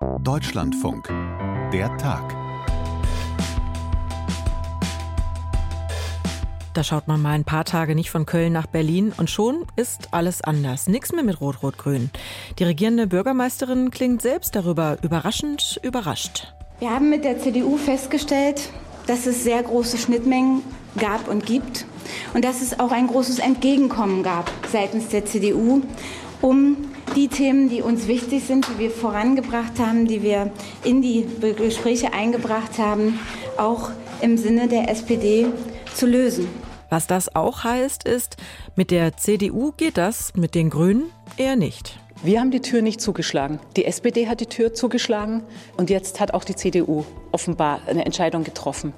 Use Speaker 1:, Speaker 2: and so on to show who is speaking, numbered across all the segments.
Speaker 1: Deutschlandfunk. Der Tag.
Speaker 2: Da schaut man mal ein paar Tage nicht von Köln nach Berlin und schon ist alles anders. Nichts mehr mit Rot-Rot-Grün. Die regierende Bürgermeisterin klingt selbst darüber überraschend überrascht.
Speaker 3: Wir haben mit der CDU festgestellt, dass es sehr große Schnittmengen gab und gibt und dass es auch ein großes Entgegenkommen gab seitens der CDU, um die Themen, die uns wichtig sind, die wir vorangebracht haben, die wir in die Gespräche eingebracht haben, auch im Sinne der SPD zu lösen.
Speaker 2: Was das auch heißt, ist, mit der CDU geht das, mit den Grünen eher nicht.
Speaker 4: Wir haben die Tür nicht zugeschlagen. Die SPD hat die Tür zugeschlagen und jetzt hat auch die CDU offenbar eine Entscheidung getroffen.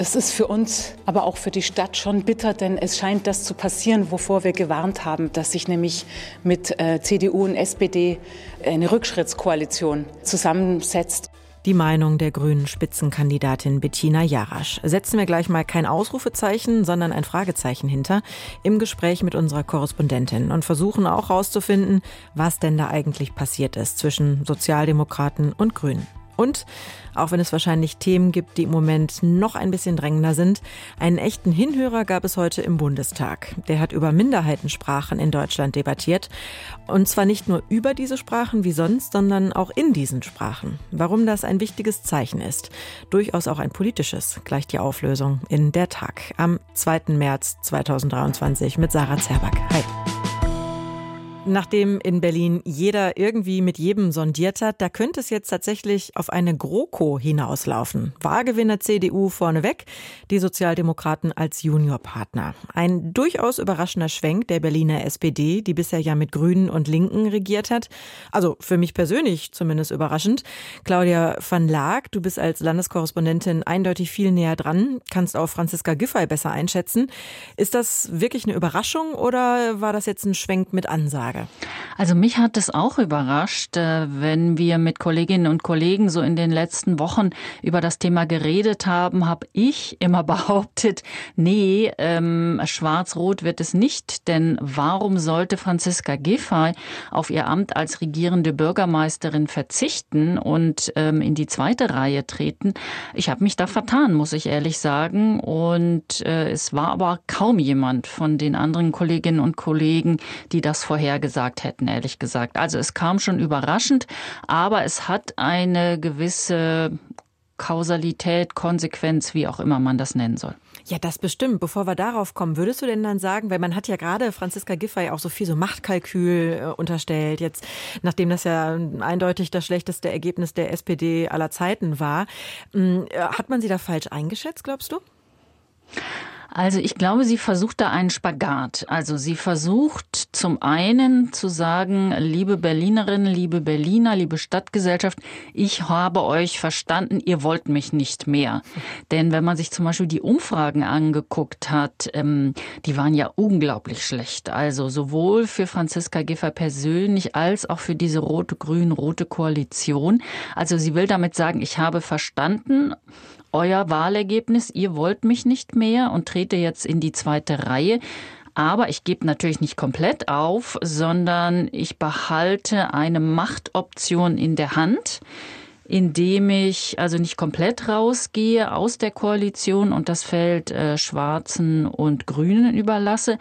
Speaker 4: Das ist für uns, aber auch für die Stadt schon bitter, denn es scheint das zu passieren, wovor wir gewarnt haben, dass sich nämlich mit äh, CDU und SPD eine Rückschrittskoalition zusammensetzt.
Speaker 2: Die Meinung der grünen Spitzenkandidatin Bettina Jarasch. Setzen wir gleich mal kein Ausrufezeichen, sondern ein Fragezeichen hinter im Gespräch mit unserer Korrespondentin und versuchen auch herauszufinden, was denn da eigentlich passiert ist zwischen Sozialdemokraten und Grünen. Und auch wenn es wahrscheinlich Themen gibt, die im Moment noch ein bisschen drängender sind, einen echten Hinhörer gab es heute im Bundestag. Der hat über Minderheitensprachen in Deutschland debattiert. Und zwar nicht nur über diese Sprachen wie sonst, sondern auch in diesen Sprachen. Warum das ein wichtiges Zeichen ist. Durchaus auch ein politisches, gleich die Auflösung in der Tag am 2. März 2023 mit Sarah Zerback. Hi. Nachdem in Berlin jeder irgendwie mit jedem sondiert hat, da könnte es jetzt tatsächlich auf eine GroKo hinauslaufen. Wahlgewinner CDU vorneweg, die Sozialdemokraten als Juniorpartner. Ein durchaus überraschender Schwenk der Berliner SPD, die bisher ja mit Grünen und Linken regiert hat. Also für mich persönlich zumindest überraschend. Claudia van Laak, du bist als Landeskorrespondentin eindeutig viel näher dran, kannst auch Franziska Giffey besser einschätzen. Ist das wirklich eine Überraschung oder war das jetzt ein Schwenk mit Ansage? Frage.
Speaker 5: Also mich hat es auch überrascht, äh, wenn wir mit Kolleginnen und Kollegen so in den letzten Wochen über das Thema geredet haben, habe ich immer behauptet, nee, ähm, schwarz-rot wird es nicht, denn warum sollte Franziska Giffey auf ihr Amt als regierende Bürgermeisterin verzichten und ähm, in die zweite Reihe treten? Ich habe mich da vertan, muss ich ehrlich sagen, und äh, es war aber kaum jemand von den anderen Kolleginnen und Kollegen, die das vorher gesagt hätten, ehrlich gesagt. Also es kam schon überraschend, aber es hat eine gewisse Kausalität, Konsequenz, wie auch immer man das nennen soll.
Speaker 2: Ja, das bestimmt. Bevor wir darauf kommen, würdest du denn dann sagen, weil man hat ja gerade Franziska Giffey auch so viel so Machtkalkül äh, unterstellt, jetzt nachdem das ja eindeutig das schlechteste Ergebnis der SPD aller Zeiten war, mh, äh, hat man sie da falsch eingeschätzt, glaubst du?
Speaker 5: Also ich glaube, sie versucht da einen Spagat. Also sie versucht zum einen zu sagen, liebe Berlinerinnen, liebe Berliner, liebe Stadtgesellschaft, ich habe euch verstanden, ihr wollt mich nicht mehr. Denn wenn man sich zum Beispiel die Umfragen angeguckt hat, ähm, die waren ja unglaublich schlecht. Also sowohl für Franziska Giffey persönlich als auch für diese rote-grün-rote Koalition. Also sie will damit sagen, ich habe verstanden, euer Wahlergebnis, ihr wollt mich nicht mehr und trete jetzt in die zweite Reihe. Aber ich gebe natürlich nicht komplett auf, sondern ich behalte eine Machtoption in der Hand indem ich also nicht komplett rausgehe aus der Koalition und das Feld äh, Schwarzen und Grünen überlasse,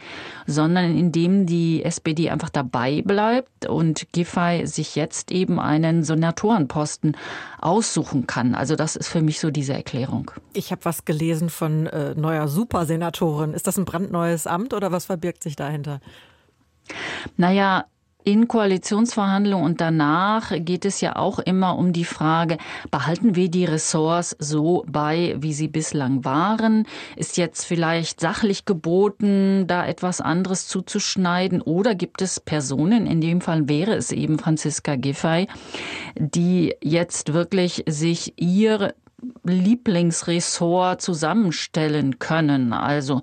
Speaker 5: sondern indem die SPD einfach dabei bleibt und Giffey sich jetzt eben einen Senatorenposten aussuchen kann. Also das ist für mich so diese Erklärung.
Speaker 2: Ich habe was gelesen von äh, neuer Supersenatorin. Ist das ein brandneues Amt oder was verbirgt sich dahinter?
Speaker 5: Naja, in Koalitionsverhandlungen und danach geht es ja auch immer um die Frage, behalten wir die Ressorts so bei, wie sie bislang waren? Ist jetzt vielleicht sachlich geboten, da etwas anderes zuzuschneiden? Oder gibt es Personen, in dem Fall wäre es eben Franziska Giffey, die jetzt wirklich sich ihr Lieblingsressort zusammenstellen können. Also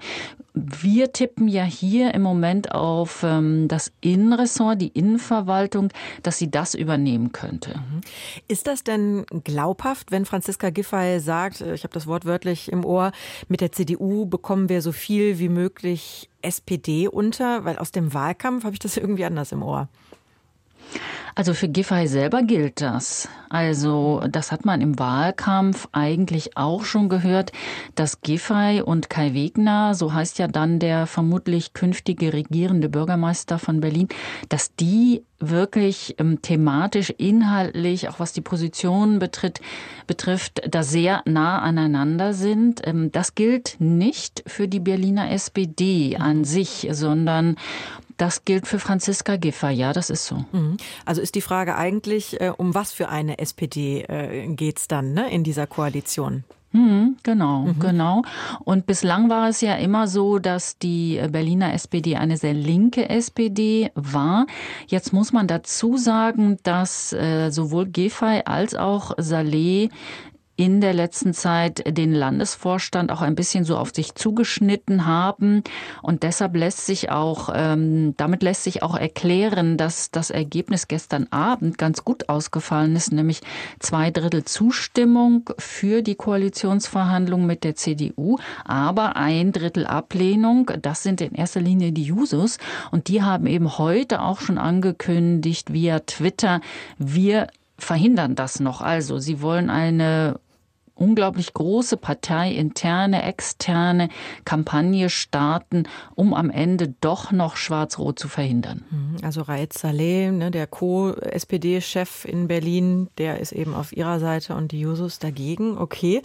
Speaker 5: wir tippen ja hier im Moment auf ähm, das Innenressort, die Innenverwaltung, dass sie das übernehmen könnte. Mhm.
Speaker 2: Ist das denn glaubhaft, wenn Franziska Giffey sagt, äh, ich habe das Wort wörtlich im Ohr, mit der CDU bekommen wir so viel wie möglich SPD unter? Weil aus dem Wahlkampf habe ich das irgendwie anders im Ohr.
Speaker 5: Also für Giffey selber gilt das. Also das hat man im Wahlkampf eigentlich auch schon gehört, dass Giffey und Kai Wegner, so heißt ja dann der vermutlich künftige regierende Bürgermeister von Berlin, dass die wirklich ähm, thematisch, inhaltlich, auch was die Positionen betritt, betrifft, da sehr nah aneinander sind. Ähm, das gilt nicht für die Berliner SPD an sich, sondern das gilt für Franziska Giffer, ja, das ist so.
Speaker 2: Mhm. Also ist die Frage eigentlich, äh, um was für eine SPD äh, geht's dann ne, in dieser Koalition?
Speaker 5: Mhm, genau, mhm. genau. Und bislang war es ja immer so, dass die Berliner SPD eine sehr linke SPD war. Jetzt muss man dazu sagen, dass äh, sowohl Giffey als auch Saleh in der letzten Zeit den Landesvorstand auch ein bisschen so auf sich zugeschnitten haben. Und deshalb lässt sich auch, ähm, damit lässt sich auch erklären, dass das Ergebnis gestern Abend ganz gut ausgefallen ist, nämlich zwei Drittel Zustimmung für die Koalitionsverhandlungen mit der CDU, aber ein Drittel Ablehnung. Das sind in erster Linie die Jusos. Und die haben eben heute auch schon angekündigt via Twitter, wir verhindern das noch. Also sie wollen eine unglaublich große parteiinterne, externe Kampagne starten, um am Ende doch noch Schwarz-Rot zu verhindern.
Speaker 2: Mhm. Also Raed Saleh, ne, der Co-SPD-Chef in Berlin, der ist eben auf ihrer Seite und die Jusos dagegen. Okay.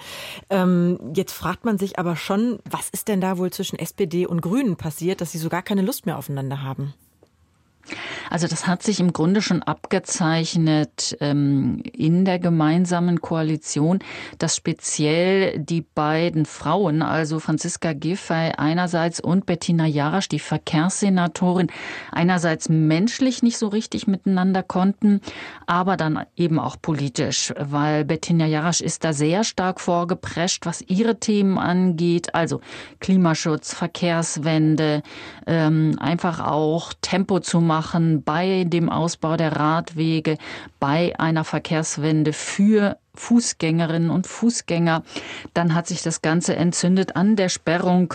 Speaker 2: Ähm, jetzt fragt man sich aber schon, was ist denn da wohl zwischen SPD und Grünen passiert, dass sie so gar keine Lust mehr aufeinander haben?
Speaker 5: Also das hat sich im Grunde schon abgezeichnet ähm, in der gemeinsamen Koalition, dass speziell die beiden Frauen, also Franziska Giffey einerseits und Bettina Jarasch, die Verkehrssenatorin, einerseits menschlich nicht so richtig miteinander konnten, aber dann eben auch politisch, weil Bettina Jarasch ist da sehr stark vorgeprescht, was ihre Themen angeht, also Klimaschutz, Verkehrswende, ähm, einfach auch Tempo zu machen bei dem Ausbau der Radwege, bei einer Verkehrswende für Fußgängerinnen und Fußgänger. Dann hat sich das Ganze entzündet an der Sperrung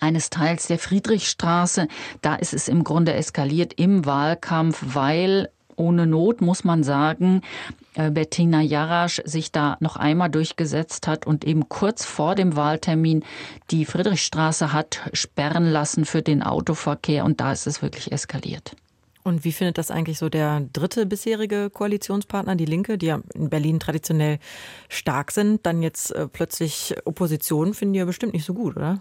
Speaker 5: eines Teils der Friedrichstraße. Da ist es im Grunde eskaliert im Wahlkampf, weil ohne Not, muss man sagen, Bettina Jarasch sich da noch einmal durchgesetzt hat und eben kurz vor dem Wahltermin die Friedrichstraße hat sperren lassen für den Autoverkehr und da ist es wirklich eskaliert.
Speaker 2: Und wie findet das eigentlich so der dritte bisherige Koalitionspartner, die Linke, die ja in Berlin traditionell stark sind, dann jetzt äh, plötzlich Opposition, finden die ja bestimmt nicht so gut, oder?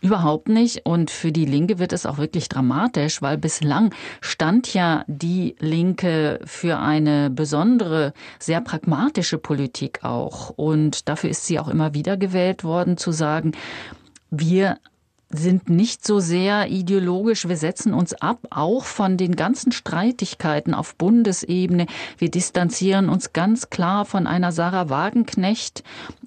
Speaker 5: Überhaupt nicht. Und für die Linke wird es auch wirklich dramatisch, weil bislang stand ja die Linke für eine besondere, sehr pragmatische Politik auch. Und dafür ist sie auch immer wieder gewählt worden, zu sagen, wir sind nicht so sehr ideologisch. Wir setzen uns ab, auch von den ganzen Streitigkeiten auf Bundesebene. Wir distanzieren uns ganz klar von einer Sarah Wagenknecht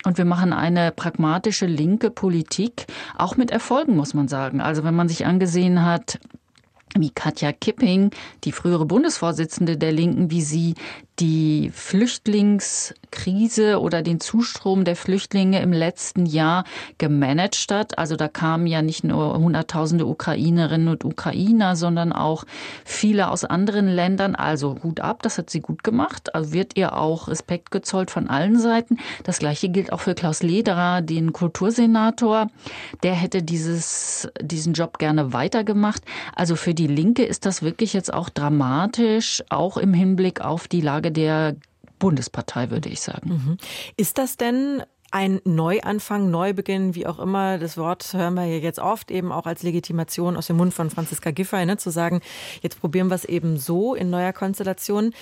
Speaker 5: und wir machen eine pragmatische linke Politik, auch mit Erfolgen, muss man sagen. Also wenn man sich angesehen hat, wie Katja Kipping, die frühere Bundesvorsitzende der Linken, wie sie die Flüchtlingskrise oder den Zustrom der Flüchtlinge im letzten Jahr gemanagt hat. Also da kamen ja nicht nur Hunderttausende Ukrainerinnen und Ukrainer, sondern auch viele aus anderen Ländern. Also gut ab, das hat sie gut gemacht. Also wird ihr auch Respekt gezollt von allen Seiten. Das gleiche gilt auch für Klaus Lederer, den Kultursenator. Der hätte dieses, diesen Job gerne weitergemacht. Also für die Linke ist das wirklich jetzt auch dramatisch, auch im Hinblick auf die Lage Frage der Bundespartei, würde ich sagen. Mhm.
Speaker 2: Ist das denn ein Neuanfang, Neubeginn, wie auch immer, das Wort hören wir ja jetzt oft eben auch als Legitimation aus dem Mund von Franziska Giffey, ne, zu sagen, jetzt probieren wir es eben so in neuer Konstellation.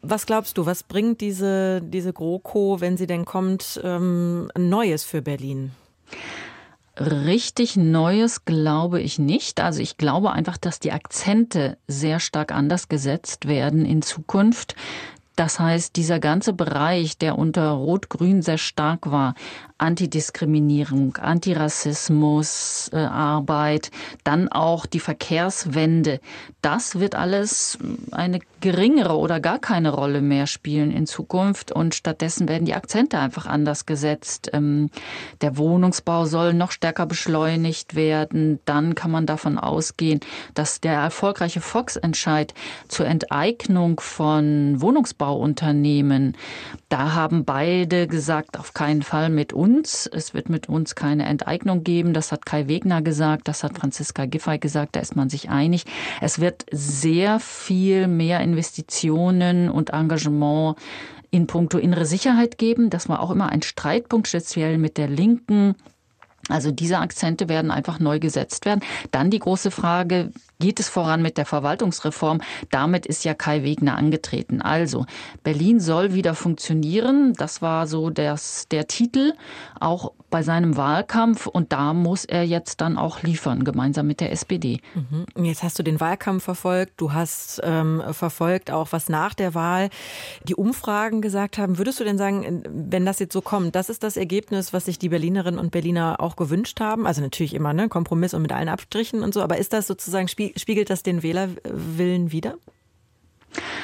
Speaker 2: Was glaubst du, was bringt diese, diese GroKo, wenn sie denn kommt, ähm, Neues für Berlin?
Speaker 5: Richtig Neues glaube ich nicht. Also ich glaube einfach, dass die Akzente sehr stark anders gesetzt werden in Zukunft. Das heißt, dieser ganze Bereich, der unter Rot-Grün sehr stark war, Antidiskriminierung, Antirassismus, äh, Arbeit, dann auch die Verkehrswende. Das wird alles eine geringere oder gar keine Rolle mehr spielen in Zukunft und stattdessen werden die Akzente einfach anders gesetzt. Ähm, der Wohnungsbau soll noch stärker beschleunigt werden. Dann kann man davon ausgehen, dass der erfolgreiche Fox-Entscheid zur Enteignung von Wohnungsbauunternehmen, da haben beide gesagt, auf keinen Fall mit uns. Es wird mit uns keine Enteignung geben. Das hat Kai Wegner gesagt, das hat Franziska Giffey gesagt, da ist man sich einig. Es wird sehr viel mehr Investitionen und Engagement in puncto innere Sicherheit geben. Das war auch immer ein Streitpunkt, speziell mit der Linken. Also diese Akzente werden einfach neu gesetzt werden. Dann die große Frage, geht es voran mit der Verwaltungsreform? Damit ist ja Kai Wegner angetreten. Also Berlin soll wieder funktionieren. Das war so das, der Titel. Auch bei seinem Wahlkampf und da muss er jetzt dann auch liefern, gemeinsam mit der SPD.
Speaker 2: Mhm. Jetzt hast du den Wahlkampf verfolgt, du hast ähm, verfolgt auch, was nach der Wahl die Umfragen gesagt haben. Würdest du denn sagen, wenn das jetzt so kommt, das ist das Ergebnis, was sich die Berlinerinnen und Berliner auch gewünscht haben? Also natürlich immer, ne, Kompromiss und mit allen Abstrichen und so, aber ist das sozusagen, spiegelt das den Wählerwillen wieder?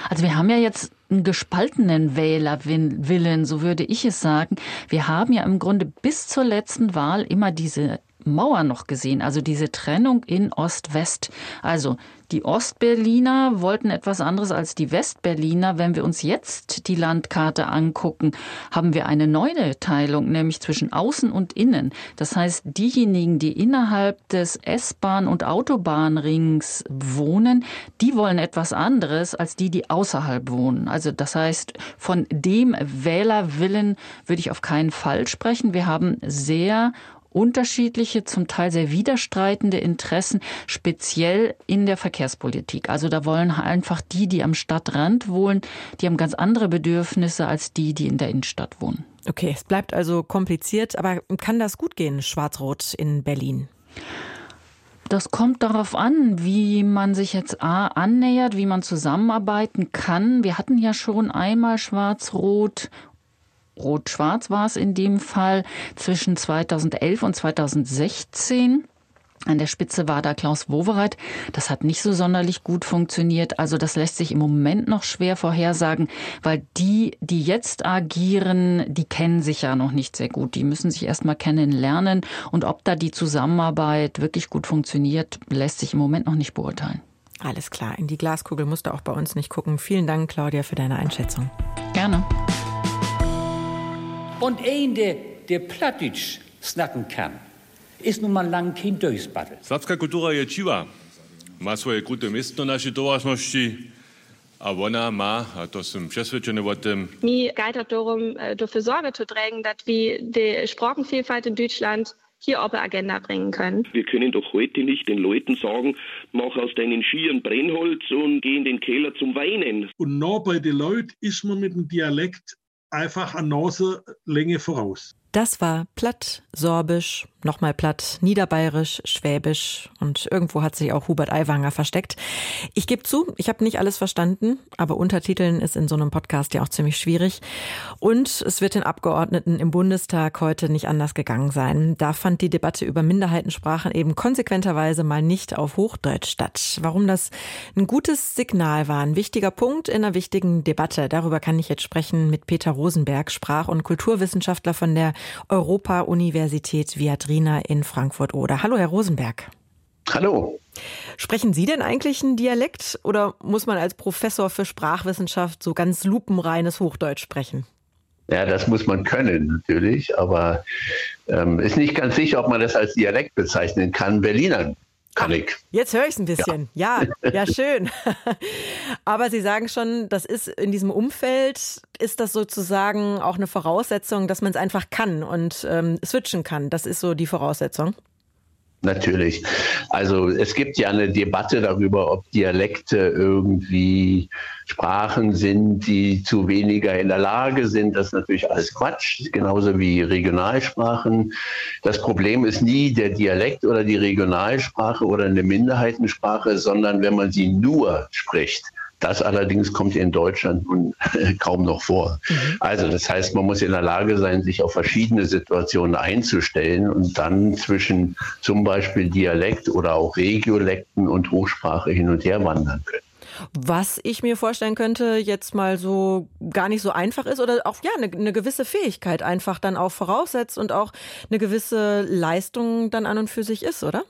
Speaker 5: Also wir haben ja jetzt einen gespaltenen Wählerwillen, so würde ich es sagen. Wir haben ja im Grunde bis zur letzten Wahl immer diese Mauer noch gesehen, also diese Trennung in Ost-West. Also die Ostberliner wollten etwas anderes als die Westberliner. Wenn wir uns jetzt die Landkarte angucken, haben wir eine neue Teilung, nämlich zwischen Außen und Innen. Das heißt, diejenigen, die innerhalb des S-Bahn- und Autobahnrings wohnen, die wollen etwas anderes als die, die außerhalb wohnen. Also das heißt, von dem Wählerwillen würde ich auf keinen Fall sprechen. Wir haben sehr unterschiedliche, zum Teil sehr widerstreitende Interessen, speziell in der Verkehrspolitik. Also da wollen einfach die, die am Stadtrand wohnen, die haben ganz andere Bedürfnisse als die, die in der Innenstadt wohnen.
Speaker 2: Okay, es bleibt also kompliziert, aber kann das gut gehen, Schwarz-Rot in Berlin?
Speaker 5: Das kommt darauf an, wie man sich jetzt A annähert, wie man zusammenarbeiten kann. Wir hatten ja schon einmal Schwarz-Rot Rot-Schwarz war es in dem Fall zwischen 2011 und 2016. An der Spitze war da Klaus Wowereit. Das hat nicht so sonderlich gut funktioniert. Also das lässt sich im Moment noch schwer vorhersagen, weil die, die jetzt agieren, die kennen sich ja noch nicht sehr gut. Die müssen sich erstmal kennenlernen. Und ob da die Zusammenarbeit wirklich gut funktioniert, lässt sich im Moment noch nicht beurteilen.
Speaker 2: Alles klar. In die Glaskugel musst du auch bei uns nicht gucken. Vielen Dank, Claudia, für deine Einschätzung.
Speaker 5: Gerne.
Speaker 1: Und ein, der, der Plattdeutsch snacken kann, ist nun mal lang kein Durchsbattel.
Speaker 6: Srpska kultura je čiva. Má svoje kruté miesto našej tovažnosti a ona má, a to som přesvedčený o tom.
Speaker 7: Mir geht es darum, äh, dafür Sorge zu tragen, dass wir die Sprachenvielfalt in Deutschland hier auf die Agenda bringen können.
Speaker 8: Wir können doch heute nicht den Leuten sagen, mach aus deinen Skiern Brennholz und geh in den Keller zum Weinen.
Speaker 9: Und noch bei den Leuten ist man mit dem Dialekt einfach eine Naselänge voraus.
Speaker 2: Das war platt, sorbisch, nochmal platt, niederbayerisch, schwäbisch und irgendwo hat sich auch Hubert Aiwanger versteckt. Ich gebe zu, ich habe nicht alles verstanden, aber Untertiteln ist in so einem Podcast ja auch ziemlich schwierig. Und es wird den Abgeordneten im Bundestag heute nicht anders gegangen sein. Da fand die Debatte über Minderheitensprachen eben konsequenterweise mal nicht auf Hochdeutsch statt. Warum das ein gutes Signal war, ein wichtiger Punkt in einer wichtigen Debatte, darüber kann ich jetzt sprechen mit Peter Rosenberg, Sprach- und Kulturwissenschaftler von der Europa-Universität Viadrina in Frankfurt-Oder. Hallo, Herr Rosenberg.
Speaker 10: Hallo.
Speaker 2: Sprechen Sie denn eigentlich einen Dialekt oder muss man als Professor für Sprachwissenschaft so ganz lupenreines Hochdeutsch sprechen?
Speaker 10: Ja, das muss man können natürlich, aber ähm, ist nicht ganz sicher, ob man das als Dialekt bezeichnen kann. Berliner kann ich.
Speaker 2: Jetzt höre ich es ein bisschen. Ja. ja, ja, schön. Aber Sie sagen schon, das ist in diesem Umfeld, ist das sozusagen auch eine Voraussetzung, dass man es einfach kann und ähm, switchen kann. Das ist so die Voraussetzung.
Speaker 10: Natürlich. Also es gibt ja eine Debatte darüber, ob Dialekte irgendwie Sprachen sind, die zu weniger in der Lage sind. Das ist natürlich alles Quatsch, genauso wie Regionalsprachen. Das Problem ist nie der Dialekt oder die Regionalsprache oder eine Minderheitensprache, sondern wenn man sie nur spricht Das allerdings kommt in Deutschland nun kaum noch vor. Mhm. Also das heißt, man muss in der Lage sein, sich auf verschiedene Situationen einzustellen und dann zwischen zum Beispiel Dialekt oder auch Regiolekten und Hochsprache hin und her wandern können.
Speaker 2: Was ich mir vorstellen könnte, jetzt mal so gar nicht so einfach ist oder auch ja eine, eine gewisse Fähigkeit einfach dann auch voraussetzt und auch eine gewisse Leistung dann an und für sich ist, oder?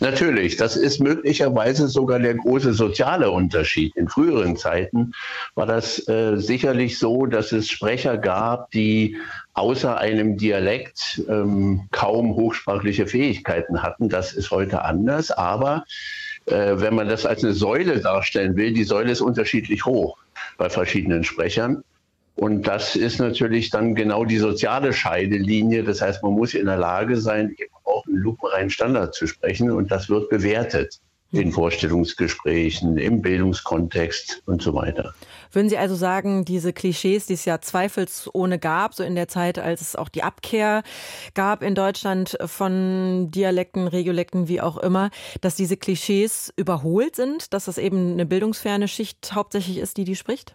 Speaker 10: Natürlich, das ist möglicherweise sogar der große soziale Unterschied. In früheren Zeiten war das äh, sicherlich so, dass es Sprecher gab, die außer einem Dialekt ähm, kaum hochsprachliche Fähigkeiten hatten. Das ist heute anders, aber äh, wenn man das als eine Säule darstellen will, die Säule ist unterschiedlich hoch bei verschiedenen Sprechern. Und das ist natürlich dann genau die soziale Scheidelinie. Das heißt, man muss in der Lage sein, eben lupenreinen Standard zu sprechen. Und das wird bewertet in Vorstellungsgesprächen, im Bildungskontext und so weiter.
Speaker 2: Würden Sie also sagen, diese Klischees, die es ja zweifelsohne gab, so in der Zeit, als es auch die Abkehr gab in Deutschland von Dialekten, Regiolekten, wie auch immer, dass diese Klischees überholt sind, dass das eben eine bildungsferne Schicht hauptsächlich ist, die die spricht?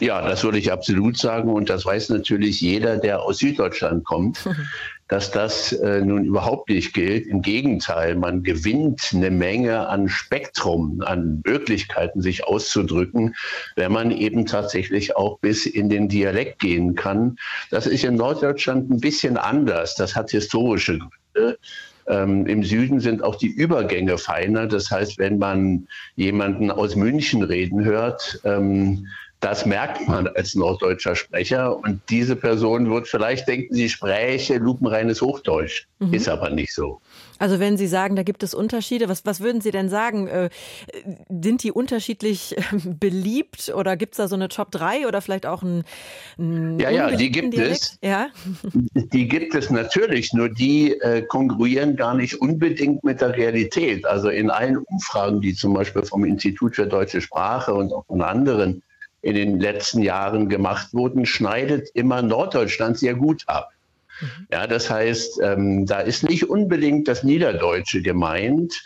Speaker 10: Ja, das würde ich absolut sagen. Und das weiß natürlich jeder, der aus Süddeutschland kommt, dass das äh, nun überhaupt nicht gilt. Im Gegenteil, man gewinnt eine Menge an Spektrum, an Möglichkeiten, sich auszudrücken, wenn man eben tatsächlich auch bis in den Dialekt gehen kann. Das ist in Norddeutschland ein bisschen anders. Das hat historische Gründe. Ähm, Im Süden sind auch die Übergänge feiner. Das heißt, wenn man jemanden aus München reden hört, ähm, das merkt man als norddeutscher Sprecher. Und diese Person wird vielleicht denken, sie spräche lupenreines Hochdeutsch. Mhm. Ist aber nicht so.
Speaker 2: Also wenn Sie sagen, da gibt es Unterschiede, was, was würden Sie denn sagen? Äh, sind die unterschiedlich äh, beliebt oder gibt es da so eine Top 3 oder vielleicht auch ein,
Speaker 10: ein Ja, ja, die gibt Dialekt? es. Ja? Die gibt es natürlich, nur die äh, kongruieren gar nicht unbedingt mit der Realität. Also in allen Umfragen, die zum Beispiel vom Institut für deutsche Sprache und auch von anderen in den letzten Jahren gemacht wurden, schneidet immer Norddeutschland sehr gut ab. Mhm. Ja, das heißt, ähm, da ist nicht unbedingt das Niederdeutsche gemeint,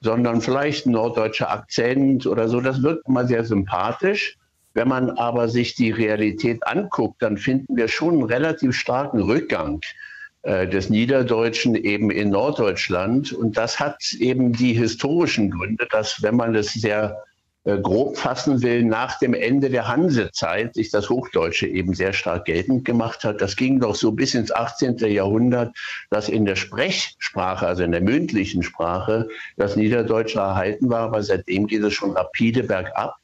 Speaker 10: sondern vielleicht ein norddeutscher Akzent oder so. Das wirkt immer sehr sympathisch. Wenn man aber sich die Realität anguckt, dann finden wir schon einen relativ starken Rückgang äh, des Niederdeutschen eben in Norddeutschland. Und das hat eben die historischen Gründe, dass wenn man das sehr grob fassen will, nach dem Ende der Hansezeit sich das Hochdeutsche eben sehr stark geltend gemacht hat. Das ging doch so bis ins 18. Jahrhundert, dass in der Sprechsprache, also in der mündlichen Sprache, das Niederdeutsche erhalten war, aber seitdem geht es schon rapide bergab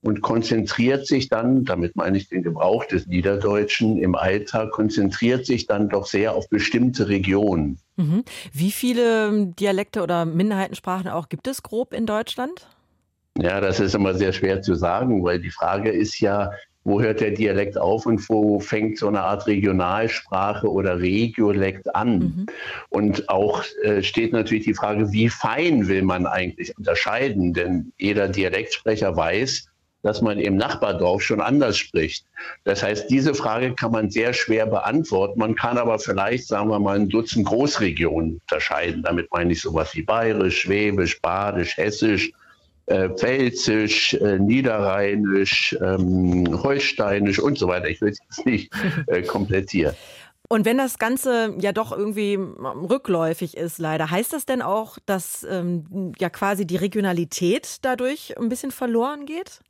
Speaker 10: und konzentriert sich dann, damit meine ich den Gebrauch des Niederdeutschen im Alltag, konzentriert sich dann doch sehr auf bestimmte Regionen.
Speaker 2: Mhm. Wie viele Dialekte oder Minderheitensprachen auch gibt es grob in Deutschland?
Speaker 10: Ja, das ist immer sehr schwer zu sagen, weil die Frage ist ja, wo hört der Dialekt auf und wo fängt so eine Art Regionalsprache oder Regiolekt an? Mhm. Und auch äh, steht natürlich die Frage, wie fein will man eigentlich unterscheiden? Denn jeder Dialektsprecher weiß, dass man im Nachbardorf schon anders spricht. Das heißt, diese Frage kann man sehr schwer beantworten. Man kann aber vielleicht, sagen wir mal, ein Dutzend Großregionen unterscheiden. Damit meine ich sowas wie Bayerisch, Schwäbisch, Badisch, Hessisch, äh, Pfälzisch, äh, Niederrheinisch, ähm, Holsteinisch und so weiter. Ich will es jetzt nicht äh, komplettieren.
Speaker 2: Und wenn das Ganze ja doch irgendwie rückläufig ist, leider, heißt das denn auch, dass ähm, ja quasi die Regionalität dadurch ein bisschen verloren geht?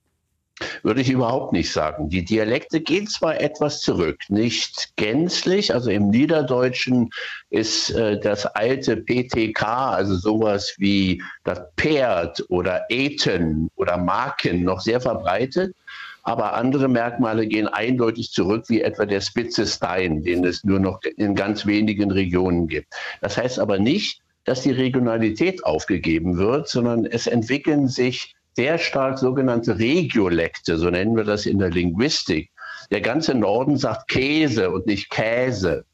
Speaker 10: Würde ich überhaupt nicht sagen. Die Dialekte gehen zwar etwas zurück, nicht gänzlich. Also im Niederdeutschen ist äh, das alte PTK, also sowas wie das Pferd oder Eten oder Marken noch sehr verbreitet. Aber andere Merkmale gehen eindeutig zurück, wie etwa der spitze Stein, den es nur noch in ganz wenigen Regionen gibt. Das heißt aber nicht, dass die Regionalität aufgegeben wird, sondern es entwickeln sich sehr stark sogenannte Regiolekte, so nennen wir das in der Linguistik. Der ganze Norden sagt Käse und nicht Käse.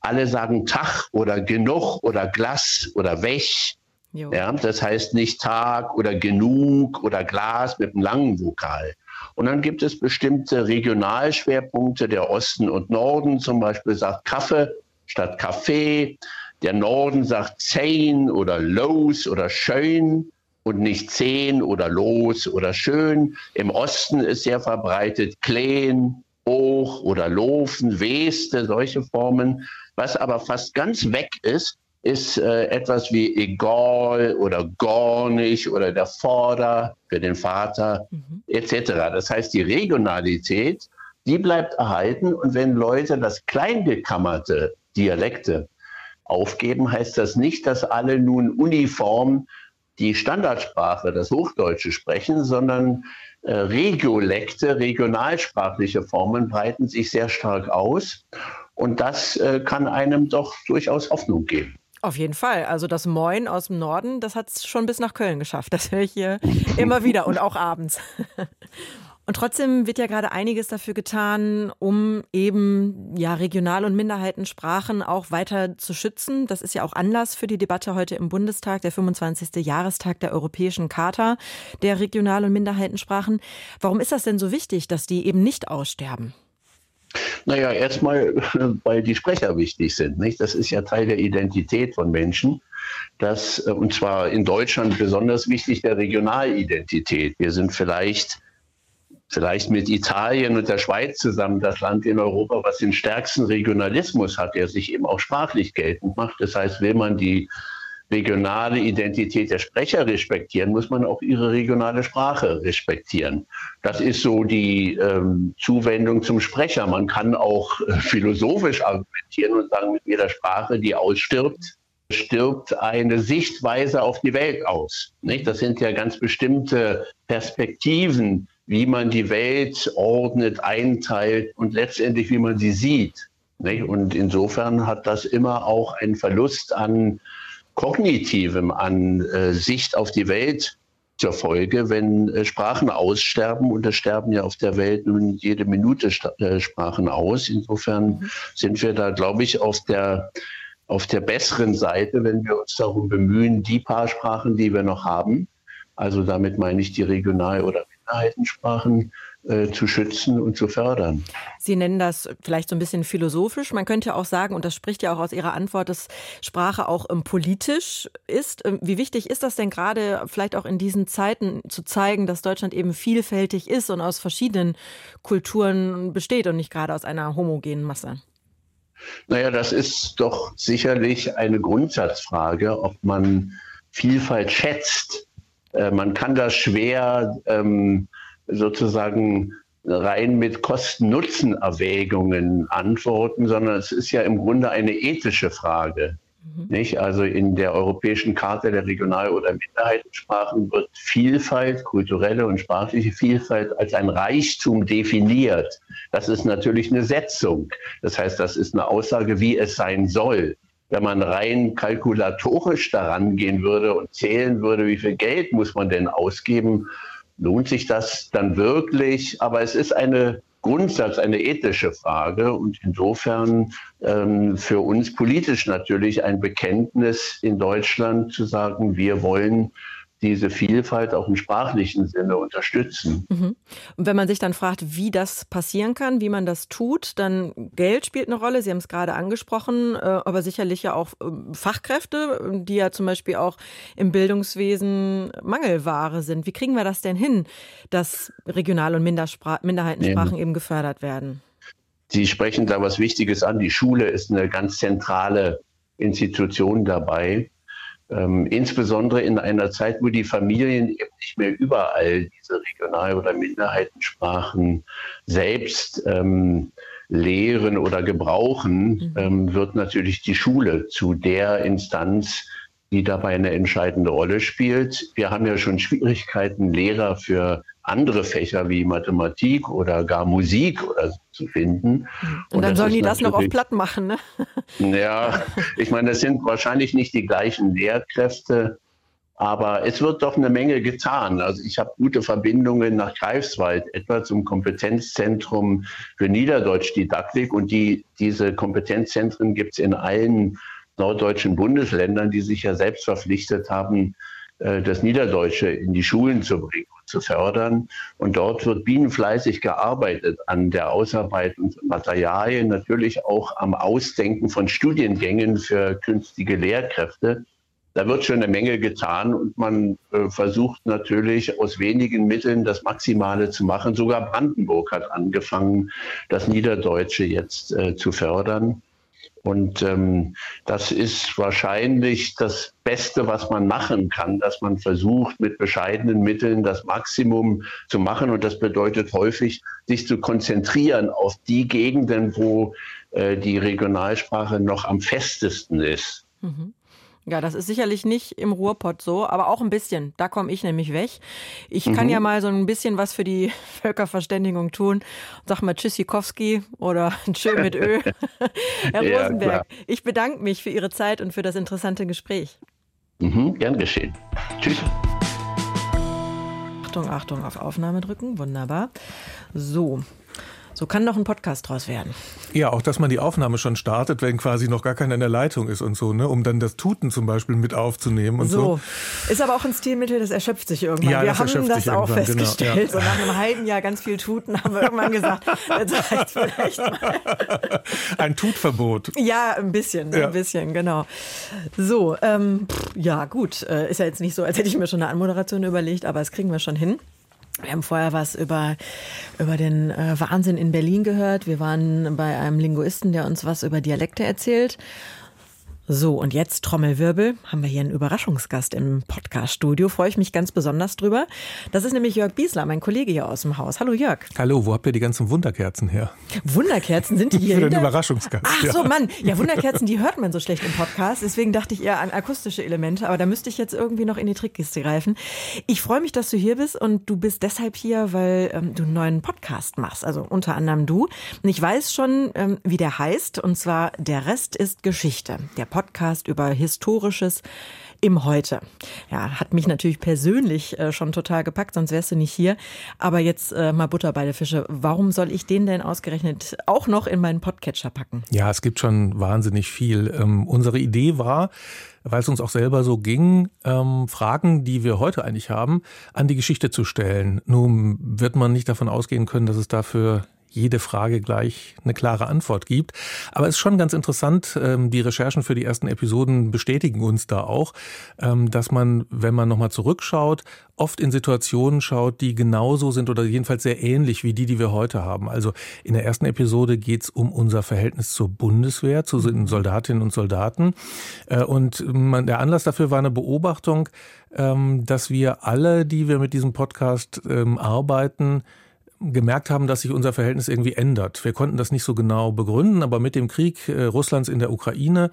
Speaker 10: Alle sagen Tag oder genug oder Glas oder Wech. Ja, das heißt nicht Tag oder genug oder Glas mit einem langen Vokal. Und dann gibt es bestimmte Regionalschwerpunkte. Der Osten und Norden zum Beispiel sagt Kaffee statt Kaffee. Der Norden sagt Zane oder Los oder Schön. Und nicht zehn oder los oder schön. Im Osten ist sehr verbreitet kleen, hoch oder lofen, weste, solche Formen. Was aber fast ganz weg ist, ist äh, etwas wie egal oder gar nicht oder der Vorder für den Vater mhm. etc. Das heißt, die Regionalität, die bleibt erhalten und wenn Leute das kleingekammerte Dialekte aufgeben, heißt das nicht, dass alle nun uniform die Standardsprache, das Hochdeutsche sprechen, sondern äh, Regiolekte, regionalsprachliche Formen breiten sich sehr stark aus. Und das äh, kann einem doch durchaus Hoffnung geben.
Speaker 2: Auf jeden Fall. Also das Moin aus dem Norden, das hat es schon bis nach Köln geschafft. Das höre ich hier immer wieder und auch abends. Und trotzdem wird ja gerade einiges dafür getan, um eben ja Regional- und Minderheitensprachen auch weiter zu schützen. Das ist ja auch Anlass für die Debatte heute im Bundestag, der 25. Jahrestag der Europäischen Charta der Regional- und Minderheitensprachen. Warum ist das denn so wichtig, dass die eben nicht aussterben?
Speaker 10: Naja, erstmal, weil die Sprecher wichtig sind. Nicht? Das ist ja Teil der Identität von Menschen. Das, und zwar in Deutschland besonders wichtig der Regionalidentität. Wir sind vielleicht vielleicht mit Italien und der Schweiz zusammen das Land in Europa, was den stärksten Regionalismus hat, der sich eben auch sprachlich geltend macht. Das heißt, will man die regionale Identität der Sprecher respektieren, muss man auch ihre regionale Sprache respektieren. Das ist so die ähm, Zuwendung zum Sprecher. Man kann auch äh, philosophisch argumentieren und sagen, mit jeder Sprache, die ausstirbt, stirbt eine Sichtweise auf die Welt aus. Nicht? Das sind ja ganz bestimmte Perspektiven, wie man die Welt ordnet, einteilt und letztendlich, wie man sie sieht. Und insofern hat das immer auch einen Verlust an kognitivem, an äh, Sicht auf die Welt zur Folge, wenn äh, Sprachen aussterben. Und es sterben ja auf der Welt nun jede Minute äh, Sprachen aus. Insofern mhm. sind wir da, glaube ich, auf der, auf der besseren Seite, wenn wir uns darum bemühen, die paar Sprachen, die wir noch haben, also damit meine ich die Regional- oder Minderheitensprachen äh, zu schützen und zu fördern.
Speaker 2: Sie nennen das vielleicht so ein bisschen philosophisch. Man könnte auch sagen, und das spricht ja auch aus Ihrer Antwort, dass Sprache auch ähm, politisch ist. Ähm, wie wichtig ist das denn gerade, vielleicht auch in diesen Zeiten zu zeigen, dass Deutschland eben vielfältig ist und aus verschiedenen Kulturen besteht und nicht gerade aus einer homogenen Masse?
Speaker 10: Naja, das ist doch sicherlich eine Grundsatzfrage, ob man Vielfalt schätzt äh, man kann das schwer ähm, sozusagen rein mit Kosten-Nutzen-Erwägungen antworten, sondern es ist ja im Grunde eine ethische Frage. Mhm. Nicht? Also in der Europäischen Karte der Regional- oder Minderheitensprachen wird Vielfalt, kulturelle und sprachliche Vielfalt als ein Reichtum definiert. Das ist natürlich eine Setzung. Das heißt, das ist eine Aussage, wie es sein soll wenn man rein kalkulatorisch daran gehen würde und zählen würde, wie viel Geld muss man denn ausgeben, lohnt sich das dann wirklich? Aber es ist eine Grundsatz, eine ethische Frage und insofern ähm, für uns politisch natürlich ein Bekenntnis in Deutschland zu sagen, wir wollen diese Vielfalt auch im sprachlichen Sinne unterstützen.
Speaker 2: Mhm. Und wenn man sich dann fragt, wie das passieren kann, wie man das tut, dann Geld spielt eine Rolle. Sie haben es gerade angesprochen, äh, aber sicherlich ja auch ähm, Fachkräfte, die ja zum Beispiel auch im Bildungswesen Mangelware sind. Wie kriegen wir das denn hin, dass Regional- und Minderheitensprachen ja. eben gefördert werden?
Speaker 10: Sie sprechen da was Wichtiges an. Die Schule ist eine ganz zentrale Institution dabei. Ähm, insbesondere in einer Zeit, wo die Familien eben nicht mehr überall diese Regional- oder Minderheitensprachen selbst ähm, lehren oder gebrauchen, mhm. ähm, wird natürlich die Schule zu der Instanz, die dabei eine entscheidende Rolle spielt. Wir haben ja schon Schwierigkeiten, Lehrer für andere Fächer wie Mathematik oder gar Musik oder so zu finden.
Speaker 2: Und, und dann sollen die das noch auf platt machen, ne?
Speaker 10: Ja, ich meine, das sind wahrscheinlich nicht die gleichen Lehrkräfte, aber es wird doch eine Menge getan. Also ich habe gute Verbindungen nach Greifswald, etwa zum Kompetenzzentrum für Niederdeutschdidaktik. Und die, diese Kompetenzzentren gibt es in allen norddeutschen Bundesländern, die sich ja selbst verpflichtet haben, das Niederdeutsche in die Schulen zu bringen und zu fördern. Und dort wird bienenfleißig gearbeitet an der Ausarbeitung von Materialien, natürlich auch am Ausdenken von Studiengängen für künftige Lehrkräfte. da wird schon eine Menge getan und man äh, versucht natürlich aus wenigen Mitteln das Maximale zu machen. Sogar Brandenburg hat angefangen, das Niederdeutsche jetzt äh, zu fördern. Und ähm, das ist wahrscheinlich das Beste, was man machen kann, dass man versucht, mit bescheidenen Mitteln das Maximum zu machen. Und das bedeutet häufig, sich zu konzentrieren auf die Gegenden, wo äh, die Regionalsprache noch am festesten ist.
Speaker 2: Mhm. Ja, das ist sicherlich nicht im Ruhrpott so, aber auch ein bisschen. Da komme ich nämlich weg. Ich kann mhm. ja mal so ein bisschen was für die Völkerverständigung tun. Sag mal Tschüssikowski oder Tschö mit Ö. Herr ja, Rosenberg, klar. ich bedanke mich für Ihre Zeit und für das interessante Gespräch.
Speaker 10: Mhm, gern geschehen. Tschüss.
Speaker 2: Achtung, Achtung, auf Aufnahme drücken. Wunderbar. So, so kann doch ein Podcast draus werden.
Speaker 11: Ja, auch dass man die Aufnahme schon startet, wenn quasi noch gar keiner in der Leitung ist und so, ne? um dann das Tuten zum Beispiel mit aufzunehmen und so.
Speaker 2: so. Ist aber auch ein Stilmittel, das erschöpft sich irgendwann. Ja, wir das haben das auch festgestellt. Genau, ja. So nach einem halben Jahr ganz viel Tuten haben wir irgendwann gesagt, das reicht vielleicht mal.
Speaker 11: Ein Tutverbot.
Speaker 2: Ja, ein bisschen, ja. ein bisschen, genau. So, ähm, ja gut, äh, ist ja jetzt nicht so, als hätte ich mir schon eine Anmoderation überlegt, aber das kriegen wir schon hin. Wir haben vorher was über, über den äh, Wahnsinn in Berlin gehört. Wir waren bei einem Linguisten, der uns was über Dialekte erzählt. So, und jetzt Trommelwirbel, haben wir hier einen Überraschungsgast im Podcast-Studio. Freue ich mich ganz besonders drüber. Das ist nämlich Jörg Biesler, mein Kollege hier aus dem Haus. Hallo Jörg.
Speaker 11: Hallo, wo habt ihr die ganzen Wunderkerzen her?
Speaker 2: Wunderkerzen sind die hier?
Speaker 11: Für den Überraschungsgast.
Speaker 2: Ach so, Mann. Ja, Wunderkerzen, die hört man so schlecht im Podcast. Deswegen dachte ich eher an akustische Elemente. Aber da müsste ich jetzt irgendwie noch in die Trickkiste greifen. Ich freue mich, dass du hier bist und du bist deshalb hier, weil ähm, du einen neuen Podcast machst. Also unter anderem du. Und ich weiß schon, ähm, wie der heißt. Und zwar Der Rest ist Geschichte. Der Podcast über Historisches im Heute. Ja, hat mich natürlich persönlich äh, schon total gepackt, sonst wärst du nicht hier. Aber jetzt äh, mal Butter bei der Fische. Warum soll ich den denn ausgerechnet auch noch in meinen Podcatcher packen?
Speaker 11: Ja, es gibt schon wahnsinnig viel. Ähm, unsere Idee war, weil es uns auch selber so ging, ähm, Fragen, die wir heute eigentlich haben, an die Geschichte zu stellen. Nun wird man nicht davon ausgehen können, dass es dafür jede Frage gleich eine klare Antwort gibt. Aber es ist schon ganz interessant, ähm, die Recherchen für die ersten Episoden bestätigen uns da auch, ähm, dass man, wenn man nochmal zurückschaut, oft in Situationen schaut, die genauso sind oder jedenfalls sehr ähnlich wie die, die wir heute haben. Also in der ersten Episode geht es um unser Verhältnis zur Bundeswehr, zu. Soldatinnen und Soldaten. Äh, und der Anlass dafür war eine Beobachtung, ähm, dass wir alle, die wir mit diesem Podcast arbeiten, gemerkt haben, dass sich unser Verhältnis irgendwie ändert. Wir konnten das nicht so genau begründen, aber mit dem Krieg äh, Russlands in der Ukraine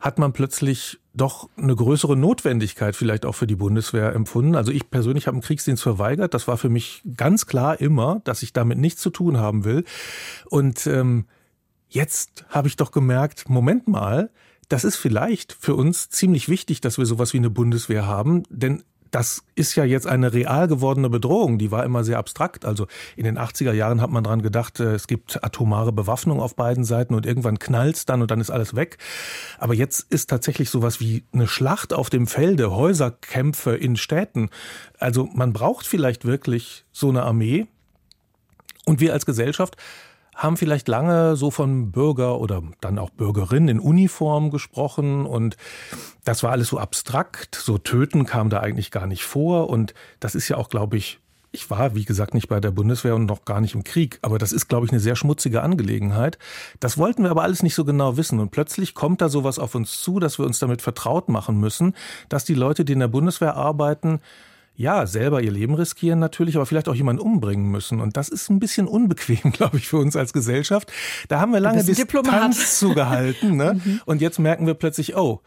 Speaker 11: hat man plötzlich doch eine größere Notwendigkeit vielleicht auch für die Bundeswehr empfunden. Also ich persönlich habe einen Kriegsdienst verweigert. Das war für mich ganz klar immer, dass ich damit nichts zu tun haben will. Und ähm, jetzt habe ich doch gemerkt, Moment mal, das ist vielleicht für uns ziemlich wichtig, dass wir sowas wie eine Bundeswehr haben, denn das ist ja jetzt eine real gewordene Bedrohung. Die war immer sehr abstrakt. Also in den 80er Jahren hat man dran gedacht, äh, es gibt atomare Bewaffnung auf beiden Seiten und irgendwann knallt's dann und dann ist alles weg. Aber jetzt ist tatsächlich sowas wie eine Schlacht auf dem Felde, Häuserkämpfe in Städten. Also man braucht vielleicht wirklich so eine Armee. Und wir als Gesellschaft haben vielleicht lange so von Bürger oder dann auch Bürgerinnen in Uniform gesprochen und das war alles so abstrakt, so töten kam da eigentlich gar nicht vor und das ist ja auch, glaube ich, ich war, wie gesagt, nicht bei der Bundeswehr und noch gar nicht im Krieg, aber das ist, glaube ich, eine sehr schmutzige Angelegenheit. Das wollten wir aber alles nicht so genau wissen. Und plötzlich kommt da sowas auf uns zu, dass wir uns damit vertraut machen müssen, dass die Leute, die in der Bundeswehr arbeiten, ja, selber ihr Leben riskieren natürlich, aber vielleicht auch jemanden umbringen müssen. Und das ist ein bisschen unbequem, glaube ich, für uns als Gesellschaft. Da haben wir lange Distanz Diplomat. zugehalten. Ne? mhm. Und jetzt merken wir plötzlich, oh,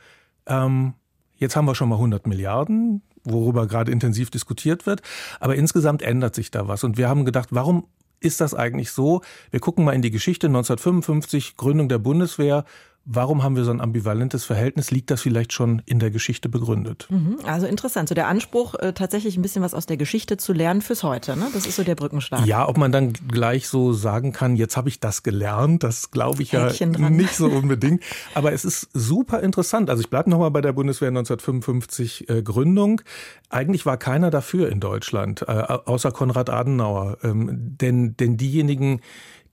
Speaker 11: ähm, jetzt haben wir schon mal 100 Milliarden, worüber gerade intensiv diskutiert wird. Aber insgesamt ändert sich da was. Und wir haben gedacht, warum ist das eigentlich so? Wir gucken mal in die Geschichte 1955, Gründung der Bundeswehr Warum haben wir so ein ambivalentes Verhältnis? Liegt das vielleicht schon in der Geschichte begründet?
Speaker 2: Mhm, also interessant. So der Anspruch, äh, tatsächlich ein bisschen was aus der Geschichte zu lernen fürs Heute. Ne? Das ist so der Brückenschlag.
Speaker 11: Ja, ob man dann gleich so sagen kann, jetzt habe ich das gelernt, das glaube ich ja nicht so unbedingt. Aber es ist super interessant. Also ich bleibe nochmal bei der Bundeswehr 1955 äh, Gründung. Eigentlich war keiner dafür in Deutschland, äh, außer Konrad Adenauer. Ähm, denn, denn diejenigen,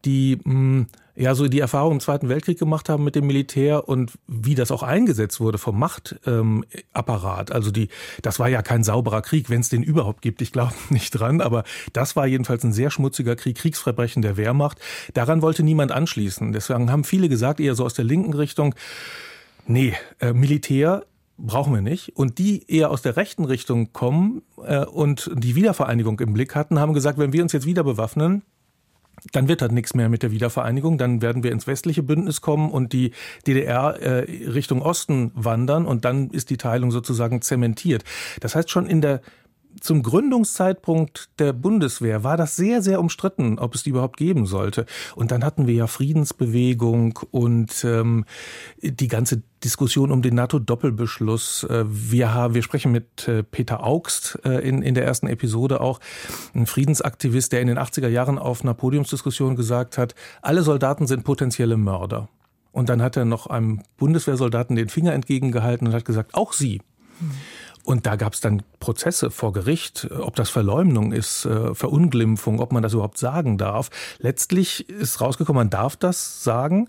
Speaker 11: die mh, hm, ja so die Erfahrung im Zweiten Weltkrieg gemacht haben mit dem Militär und wie das auch eingesetzt wurde vom Machtapparat. Ähm, also die, das war ja kein sauberer Krieg, wenn es den überhaupt gibt. Ich glaube nicht dran, aber das war jedenfalls ein sehr schmutziger Krieg, Kriegsverbrechen der Wehrmacht. Daran wollte niemand anschließen. Deswegen haben viele gesagt, eher so aus der linken Richtung, nee, äh, Militär brauchen wir nicht. Und die eher aus der rechten Richtung kommen äh, und die Wiedervereinigung im Blick hatten, haben gesagt, wenn wir uns jetzt wieder bewaffnen, dann wird halt nichts mehr mit der Wiedervereinigung. Dann werden wir ins westliche Bündnis kommen und die DDR äh, Richtung Osten wandern und dann ist die Teilung sozusagen zementiert. Das heißt, schon in der zum Gründungszeitpunkt der Bundeswehr war das sehr, sehr umstritten, ob es die überhaupt geben sollte. Und dann hatten wir ja Friedensbewegung und ähm, die ganze Diskussion um den NATO-Doppelbeschluss. Äh, wir, haben, wir sprechen mit äh, Peter Augst äh, in, in der ersten Episode auch, ein Friedensaktivist, der in den 80er Jahren auf einer Podiumsdiskussion gesagt hat, alle Soldaten sind potenzielle Mörder. Und dann hat er noch einem Bundeswehrsoldaten den Finger entgegengehalten und hat gesagt, auch Sie. Hm. Und da gab es dann Prozesse vor Gericht, ob das Verleumdung ist, äh, Verunglimpfung, ob man das überhaupt sagen darf. Letztlich ist rausgekommen, man darf das sagen.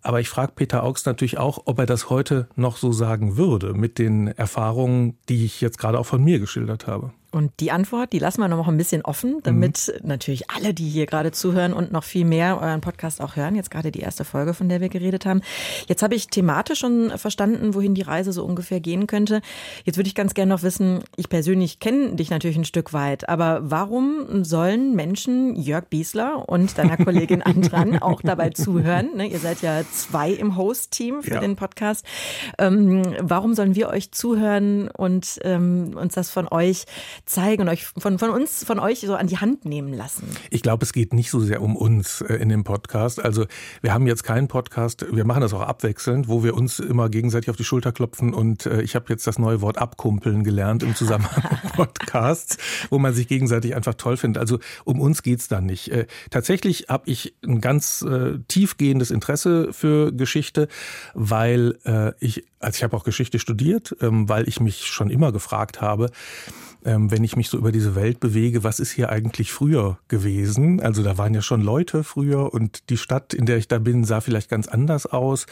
Speaker 11: Aber ich frage Peter Augst natürlich auch, ob er das heute noch so sagen würde, mit den Erfahrungen, die ich jetzt gerade auch von mir geschildert habe.
Speaker 2: Und die Antwort, die lassen wir noch ein bisschen offen, damit mhm. natürlich alle, die hier gerade zuhören und noch viel mehr euren Podcast auch hören, jetzt gerade die erste Folge, von der wir geredet haben. Jetzt habe ich thematisch schon verstanden, wohin die Reise so ungefähr gehen könnte. Jetzt würde ich ganz gerne noch wissen, ich persönlich kenne dich natürlich ein Stück weit, aber warum sollen Menschen Jörg Biesler und deiner Kollegin Andran auch dabei zuhören? Ne, ihr seid ja zwei im Host-Team für ja. den Podcast. Ähm, warum sollen wir euch zuhören und ähm, uns das von euch zeigen und euch von, von uns, von euch so an die Hand nehmen lassen?
Speaker 11: Ich glaube, es geht nicht so sehr um uns äh, in dem Podcast. Also wir haben jetzt keinen Podcast, wir machen das auch abwechselnd, wo wir uns immer gegenseitig auf die Schulter klopfen und äh, ich habe jetzt das neue Wort abkumpeln gelernt im Zusammenhang mit Podcasts, wo man sich gegenseitig einfach toll findet. Also um uns geht's da nicht. Äh, tatsächlich habe ich ein ganz tiefgehendes Interesse für Geschichte, weil ich, also ich habe auch Geschichte studiert, ähm, weil ich mich schon immer gefragt habe, ähm, wenn ich mich so über diese Welt bewege, was ist hier eigentlich früher gewesen? Also da waren ja schon Leute früher und die Stadt, in der ich da bin, sah vielleicht ganz anders aus.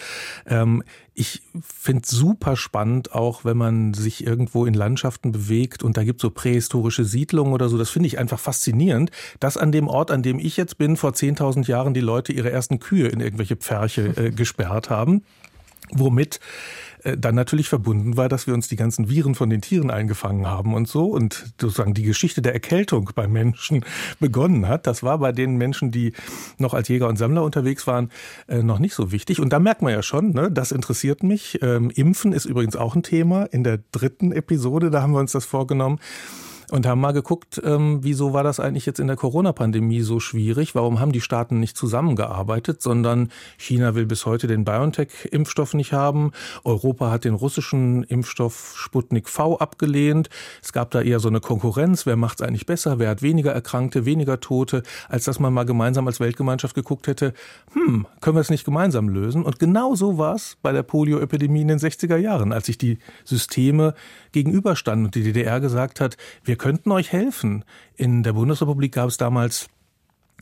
Speaker 11: Ähm, ich finde super spannend, auch wenn man sich irgendwo in Landschaften bewegt und da gibt es so prähistorische Siedlungen oder so. Das finde ich einfach faszinierend, dass an dem Ort, an dem ich jetzt bin, vor 10.000 Jahren die Leute ihre ersten Kühe in irgendwelche Pferche äh, gesperrt haben. Womit dann natürlich verbunden war, dass wir uns die ganzen Viren von den Tieren eingefangen haben und so und sozusagen die Geschichte der Erkältung bei Menschen begonnen hat. Das war bei den Menschen, die noch als Jäger und Sammler unterwegs waren, äh, noch nicht so wichtig. Und da merkt man ja schon, ne, das interessiert mich. Ähm, Impfen ist übrigens auch ein Thema. In der dritten Episode, da haben wir uns das vorgenommen und haben mal geguckt, ähm, wieso war das eigentlich jetzt in der Corona-Pandemie so schwierig? Warum haben die Staaten nicht zusammengearbeitet, sondern China will bis heute den BioNTech-Impfstoff nicht haben. Europa hat den russischen Impfstoff Sputnik V abgelehnt. Es gab da eher so eine Konkurrenz. Wer macht es eigentlich besser? Wer hat weniger Erkrankte, weniger Tote, als dass man mal gemeinsam als Weltgemeinschaft geguckt hätte, hm, können wir es nicht gemeinsam lösen? Und genau so war es bei der Polioepidemie in den 60er Jahren, als sich die Systeme gegenüberstanden und die DDR gesagt hat, wir könnten euch helfen. In der Bundesrepublik gab es damals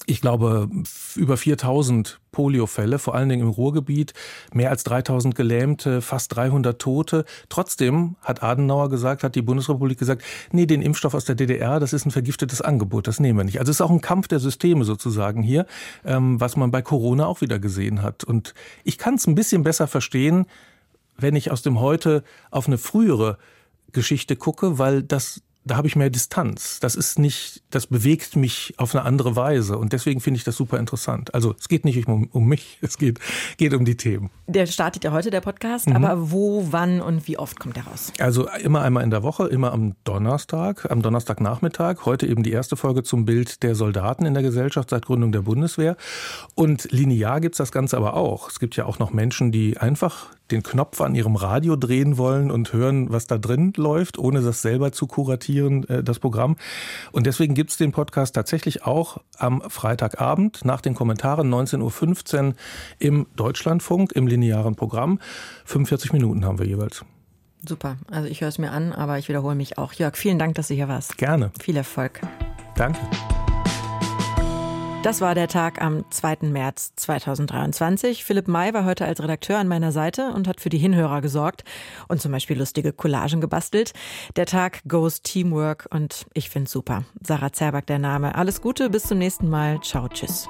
Speaker 11: ich glaube, über 4000 Poliofälle, vor allen Dingen im Ruhrgebiet, mehr als 3000 Gelähmte, fast 300 Tote. Trotzdem hat Adenauer gesagt, hat die Bundesrepublik gesagt, nee, den Impfstoff aus der DDR, das ist ein vergiftetes Angebot, das nehmen wir nicht. Also es ist auch ein Kampf der Systeme sozusagen hier, ähm, was man bei Corona auch wieder gesehen hat. Und ich kann es ein bisschen besser verstehen, wenn ich aus dem Heute auf eine frühere Geschichte gucke, weil das da habe ich mehr Distanz. Das ist nicht, das bewegt mich auf eine andere Weise und deswegen finde ich das super interessant. Also es geht nicht um, um mich, es geht, geht um die Themen.
Speaker 2: Der startet ja heute der Podcast, mhm. aber wo, wann und wie oft kommt der raus?
Speaker 11: Also immer einmal in der Woche, immer am Donnerstag, am Donnerstagnachmittag. Heute eben die erste Folge zum Bild der Soldaten in der Gesellschaft seit Gründung der Bundeswehr. Und linear gibt's das Ganze aber auch. Es gibt ja auch noch Menschen, die einfach den Knopf an ihrem Radio drehen wollen und hören, was da drin läuft, ohne das selber zu kuratieren, äh, das Programm. Und deswegen gibt's den Podcast tatsächlich auch am Freitagabend nach den Kommentaren 19.15 Uhr im Deutschlandfunk, im linearen Programm. 45 Minuten haben wir jeweils.
Speaker 2: Super. Also ich höre es mir an, aber ich wiederhole mich auch. Jörg, vielen Dank, dass du hier warst.
Speaker 11: Gerne.
Speaker 2: Viel Erfolg.
Speaker 11: Danke.
Speaker 2: Das war der Tag am 2. März 2023. Philipp May war heute als Redakteur an meiner Seite und hat für die Hinhörer gesorgt und zum Beispiel lustige Collagen gebastelt. Der Tag goes Teamwork und ich find's super. Sarah Zerback der Name. Alles Gute, bis zum nächsten Mal. Ciao, tschüss.